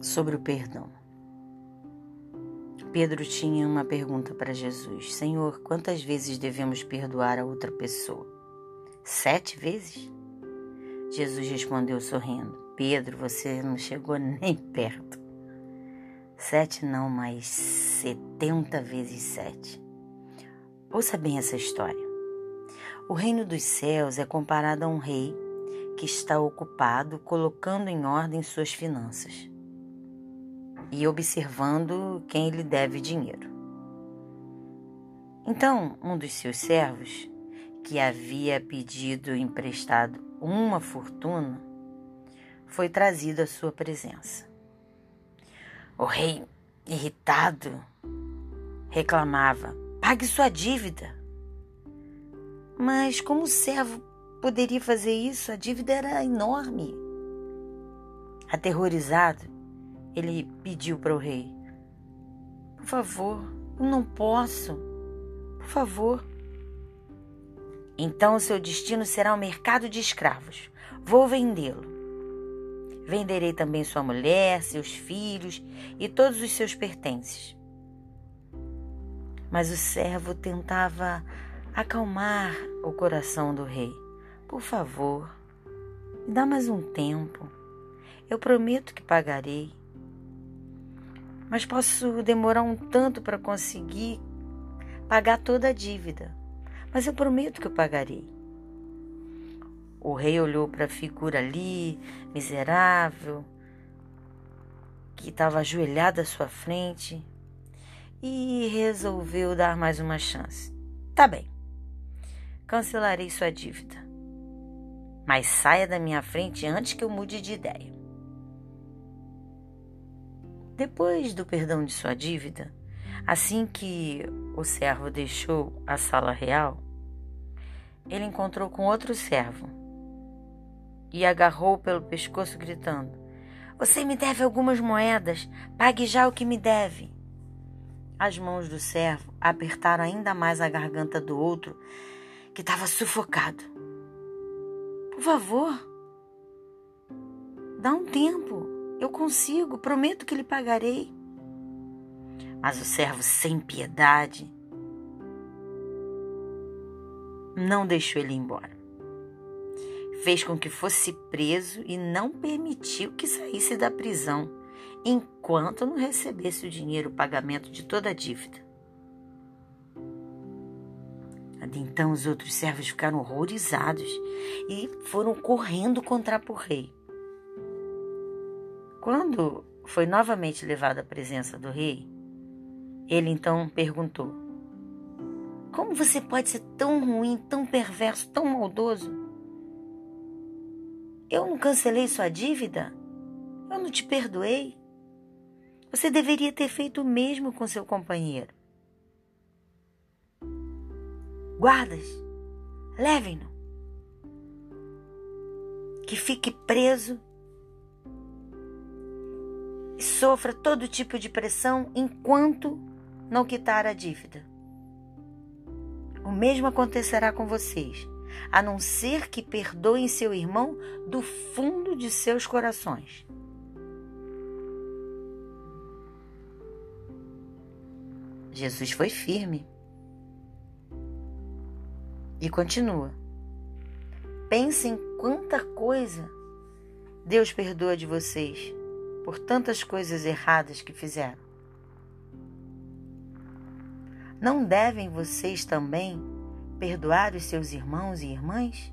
sobre o perdão. Pedro tinha uma pergunta para Jesus: Senhor, quantas vezes devemos perdoar a outra pessoa? Sete vezes? Jesus respondeu sorrindo: Pedro, você não chegou nem perto. Sete não, mas setenta vezes sete. Ouça bem essa história. O reino dos céus é comparado a um rei que está ocupado colocando em ordem suas finanças e observando quem lhe deve dinheiro. Então, um dos seus servos, que havia pedido emprestado uma fortuna, foi trazido à sua presença. O rei, irritado, reclamava: pague sua dívida. Mas como o servo poderia fazer isso? A dívida era enorme. Aterrorizado, ele pediu para o rei: Por favor, eu não posso. Por favor. Então o seu destino será o um mercado de escravos. Vou vendê-lo. Venderei também sua mulher, seus filhos e todos os seus pertences. Mas o servo tentava acalmar o coração do rei. Por favor, me dá mais um tempo. Eu prometo que pagarei mas posso demorar um tanto para conseguir pagar toda a dívida. Mas eu prometo que eu pagarei. O rei olhou para a figura ali, miserável, que estava ajoelhada à sua frente, e resolveu dar mais uma chance. Tá bem, cancelarei sua dívida, mas saia da minha frente antes que eu mude de ideia. Depois do perdão de sua dívida, assim que o servo deixou a sala real, ele encontrou com outro servo e agarrou pelo pescoço, gritando: Você me deve algumas moedas, pague já o que me deve. As mãos do servo apertaram ainda mais a garganta do outro, que estava sufocado. Por favor, dá um tempo. Consigo, prometo que lhe pagarei. Mas o servo sem piedade não deixou ele embora. Fez com que fosse preso e não permitiu que saísse da prisão enquanto não recebesse o dinheiro, o pagamento de toda a dívida. Então os outros servos ficaram horrorizados e foram correndo contra o rei. Quando foi novamente levado à presença do rei, ele então perguntou: Como você pode ser tão ruim, tão perverso, tão maldoso? Eu não cancelei sua dívida? Eu não te perdoei? Você deveria ter feito o mesmo com seu companheiro. Guardas, levem-no. Que fique preso e sofra todo tipo de pressão enquanto não quitar a dívida. O mesmo acontecerá com vocês, a não ser que perdoem seu irmão do fundo de seus corações. Jesus foi firme e continua. Pensem quanta coisa Deus perdoa de vocês por tantas coisas erradas que fizeram. Não devem vocês também perdoar os seus irmãos e irmãs?